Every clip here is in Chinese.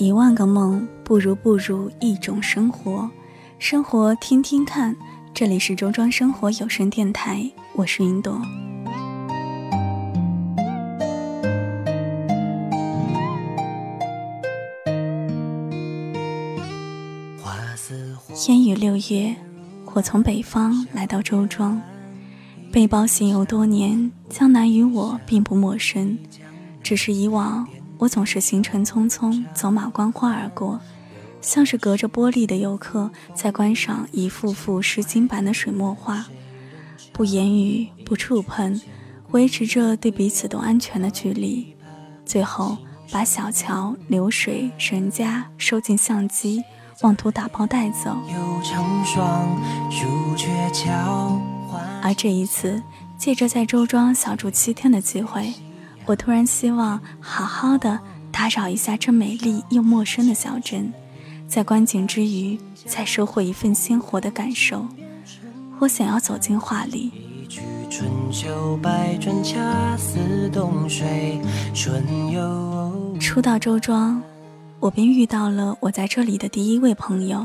一万个梦不如不如一种生活，生活听听看。这里是周庄生活有声电台，我是云朵。烟雨六月，我从北方来到周庄，背包行游多年，江南与我并不陌生，只是以往。我总是行程匆匆，走马观花而过，像是隔着玻璃的游客在观赏一幅幅诗经般的水墨画，不言语，不触碰，维持着对彼此都安全的距离。最后，把小桥流水人家收进相机，妄图打包带走。而这一次，借着在周庄小住七天的机会。我突然希望好好的打扰一下这美丽又陌生的小镇，在观景之余，再收获一份鲜活的感受。我想要走进画里。初到周庄，我便遇到了我在这里的第一位朋友，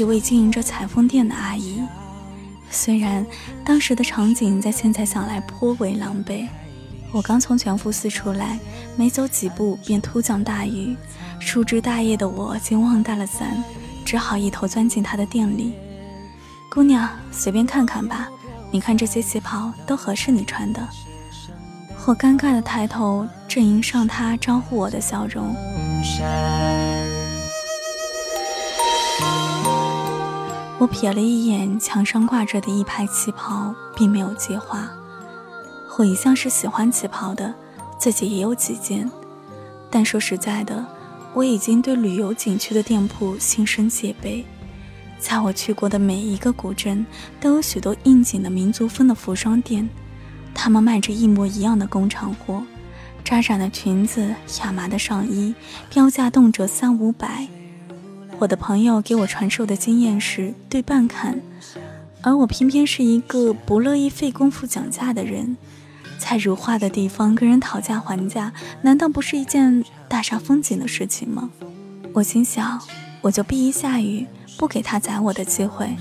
一位经营着裁缝店的阿姨。虽然当时的场景在现在想来颇为狼狈。我刚从全福寺出来，没走几步便突降大雨，疏枝大叶的我竟忘带了伞，只好一头钻进他的店里。姑娘，随便看看吧，你看这些旗袍都合适你穿的。我尴尬的抬头，正迎上他招呼我的笑容。我瞥了一眼墙上挂着的一排旗袍，并没有接话。我一向是喜欢旗袍的，自己也有几件，但说实在的，我已经对旅游景区的店铺心生戒备。在我去过的每一个古镇，都有许多应景的民族风的服装店，他们卖着一模一样的工厂货，扎染的裙子、亚麻的上衣，标价动辄三五百。我的朋友给我传授的经验是对半砍，而我偏偏是一个不乐意费功夫讲价的人。在如画的地方跟人讨价还价，难道不是一件大煞风景的事情吗？我心想，我就避一下雨，不给他宰我的机会。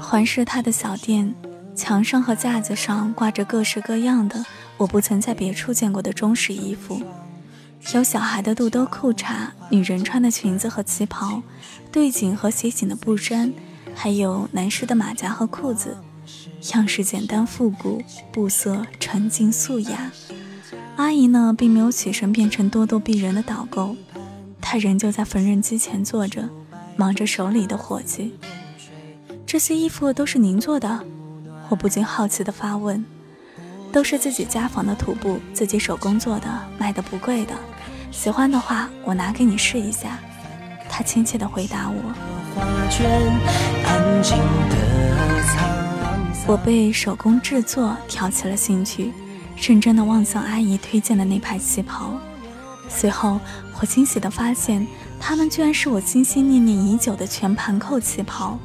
环视他的小店，墙上和架子上挂着各式各样的我不曾在别处见过的中式衣服，有小孩的肚兜裤衩，女人穿的裙子和旗袍，对襟和斜襟的布衫。还有男士的马甲和裤子，样式简单复古，布色纯净素雅。阿姨呢，并没有起身变成咄咄逼人的导购，她仍旧在缝纫机前坐着，忙着手里的活计。这些衣服都是您做的？我不禁好奇地发问。都是自己家纺的土布，自己手工做的，卖的不贵的。喜欢的话，我拿给你试一下。她亲切地回答我。我被手工制作挑起了兴趣，认真的望向阿姨推荐的那排旗袍。随后，我惊喜的发现，它们居然是我心心念念已久的全盘扣旗袍。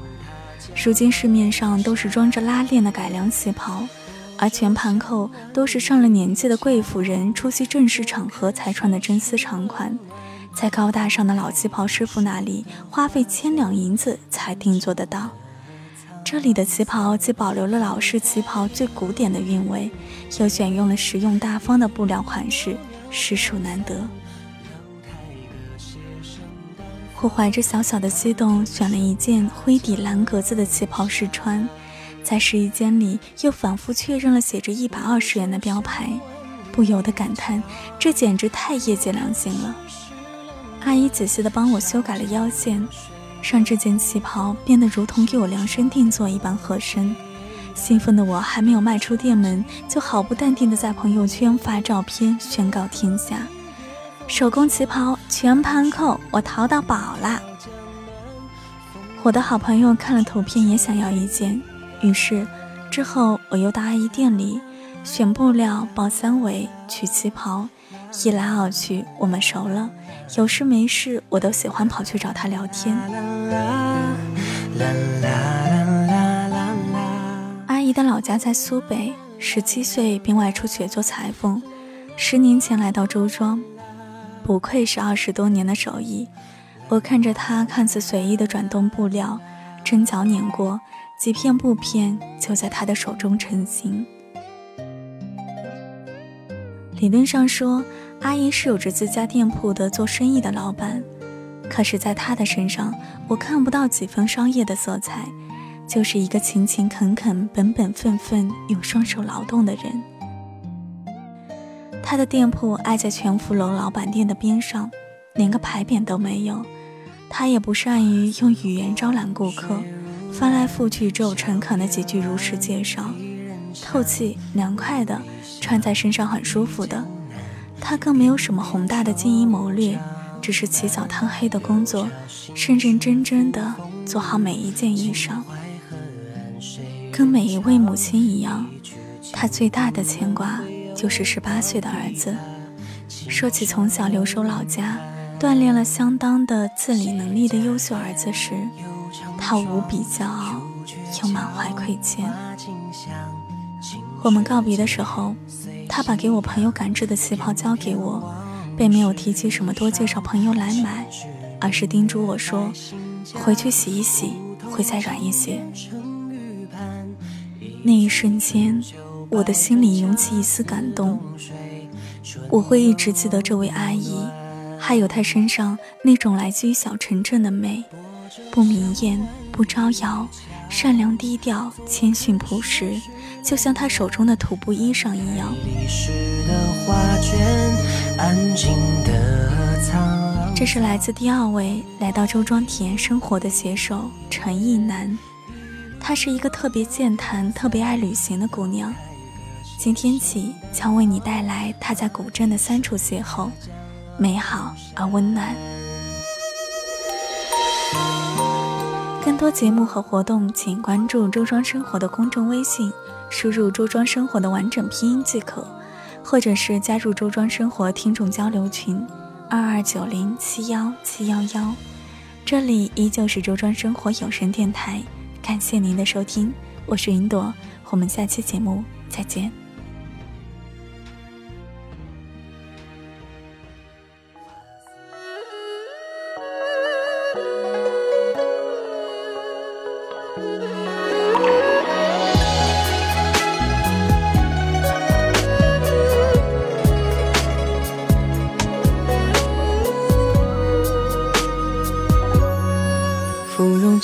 如今市面上都是装着拉链的改良旗袍，而全盘扣都是上了年纪的贵妇人出席正式场合才穿的真丝长款。在高大上的老旗袍师傅那里，花费千两银子才定做得到。这里的旗袍既保留了老式旗袍最古典的韵味，又选用了实用大方的布料款式，实属难得。我怀着小小的激动，选了一件灰底蓝格子的旗袍试穿，在试衣间里又反复确认了写着一百二十元的标牌，不由得感叹：这简直太业界良心了。阿姨仔细地帮我修改了腰线，让这件旗袍变得如同给我量身定做一般合身。兴奋的我还没有迈出店门，就毫不淡定地在朋友圈发照片宣告天下：手工旗袍全盘扣，我淘到宝啦！我的好朋友看了图片也想要一件，于是之后我又到阿姨店里选布料、报三围、取旗袍。一来二去，我们熟了。有事没事，我都喜欢跑去找他聊天。阿姨的老家在苏北，十七岁便外出学做裁缝，十年前来到周庄，不愧是二十多年的手艺。我看着他看似随意的转动布料，针脚碾过，几片布片就在他的手中成型。理论上说，阿姨是有着自家店铺的做生意的老板，可是，在她的身上，我看不到几分商业的色彩，就是一个勤勤恳恳、本本分分用双手劳动的人。他的店铺挨在全福楼老板店的边上，连个牌匾都没有。他也不善于用语言招揽顾客，翻来覆去只有诚恳的几句如实介绍，透气凉快的，穿在身上很舒服的。他更没有什么宏大的经营谋略，只是起早贪黑的工作，认认真真的做好每一件衣裳。跟每一位母亲一样，他最大的牵挂就是十八岁的儿子。说起从小留守老家。锻炼了相当的自理能力的优秀儿子时，他无比骄傲，又满怀愧欠。我们告别的时候，他把给我朋友赶制的旗袍交给我，并没有提及什么多介绍朋友来买，而是叮嘱我说：“回去洗一洗，会再软一些。”那一瞬间，我的心里涌起一丝感动。我会一直记得这位阿姨。还有她身上那种来自于小城镇的美，不明艳，不招摇，善良低调，谦逊朴实，就像他手中的土布衣裳一样。这是来自第二位来到周庄体验生活的写手陈意南，她是一个特别健谈、特别爱旅行的姑娘。今天起将为你带来她在古镇的三处邂逅。美好而温暖。多节目和活动，请关注“周庄生活”的公众微信，输入“周庄生活”的完整拼音即可，或者是加入“周庄生活”听众交流群：二二九零七幺七幺幺。这里依旧是“周庄生活”有声电台，感谢您的收听，我是云朵，我们下期节目再见。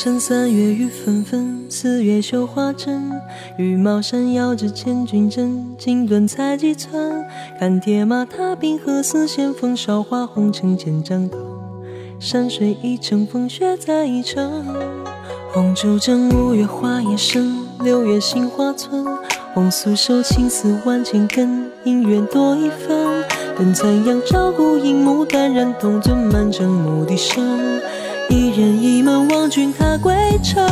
趁三月雨纷纷，四月绣花针。羽毛扇摇着千军阵，锦缎裁几寸。看铁马踏冰河，似线风韶华红尘千丈刀。山水一程，风雪再一程。红烛正，五月花叶深，六月杏花村。红酥手，青丝万千根，姻缘多一分。等残阳照孤影，牡丹染铜樽，满城牧笛声。一人一门望君踏归程，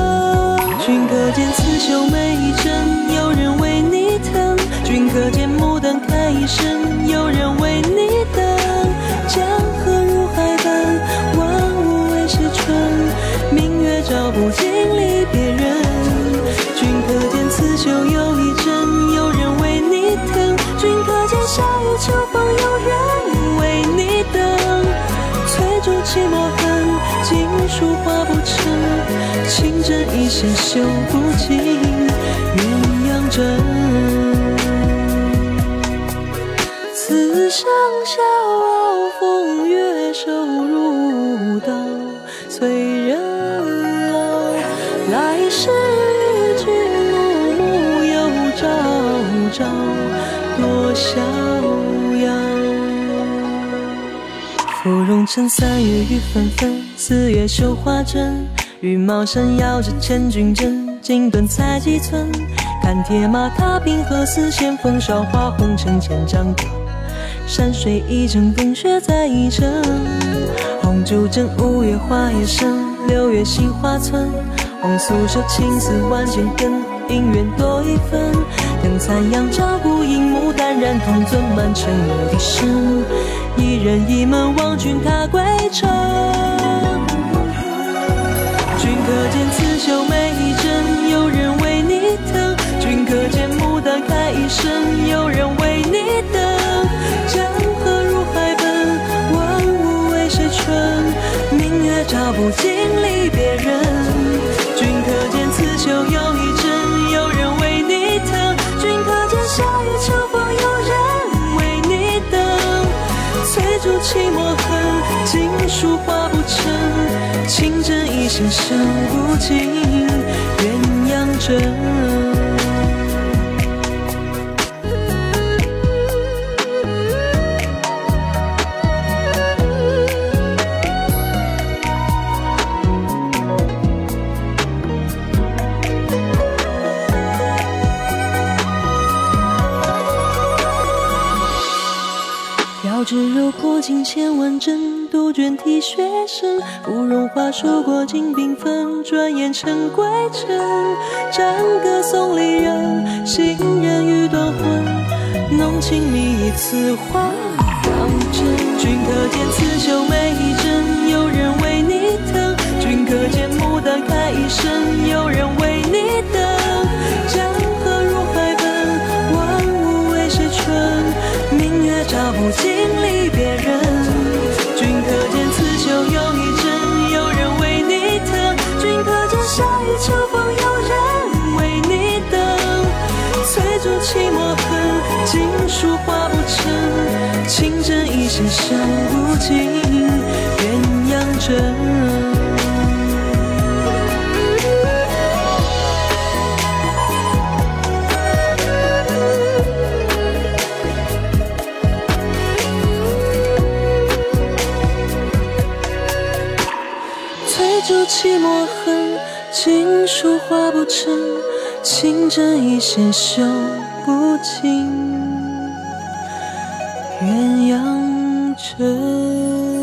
君可见刺绣每一针，有人为你疼；君可见牡丹开一生，有人为你等。江河入海奔，万物为谁春？明月照不尽离别人。君可见刺绣又一针，有人为你疼；君可见夏雨秋风针一线绣不尽鸳鸯枕。此生笑傲风月，瘦如刀，催人老。来世与君暮暮，又朝朝多逍遥。芙蓉城三月雨纷纷。四月绣花针，羽毛扇摇着千军阵，锦缎裁几寸。看铁马踏冰河，丝线风韶华红尘千丈高。山水一程，风雪再一程。红烛枕，五月花叶深，六月杏花村。红酥手，青丝万千根，姻缘多一分。等残阳照孤影，牡丹染铜樽，满城牧笛声。一人一门望君踏归程。君可见刺绣寂寞恨，锦书画不成。情真意现生不尽，鸳鸯枕。过尽千万针，杜鹃啼血声。芙蓉花数过尽缤纷，转眼成归尘。战歌送离人，行人欲断魂。浓情蜜意此话当真。珠泣墨痕锦书画不成情阵一声声不尽鸳鸯枕催竹泣墨痕锦书画不成情针一线绣不尽鸳鸯。枕。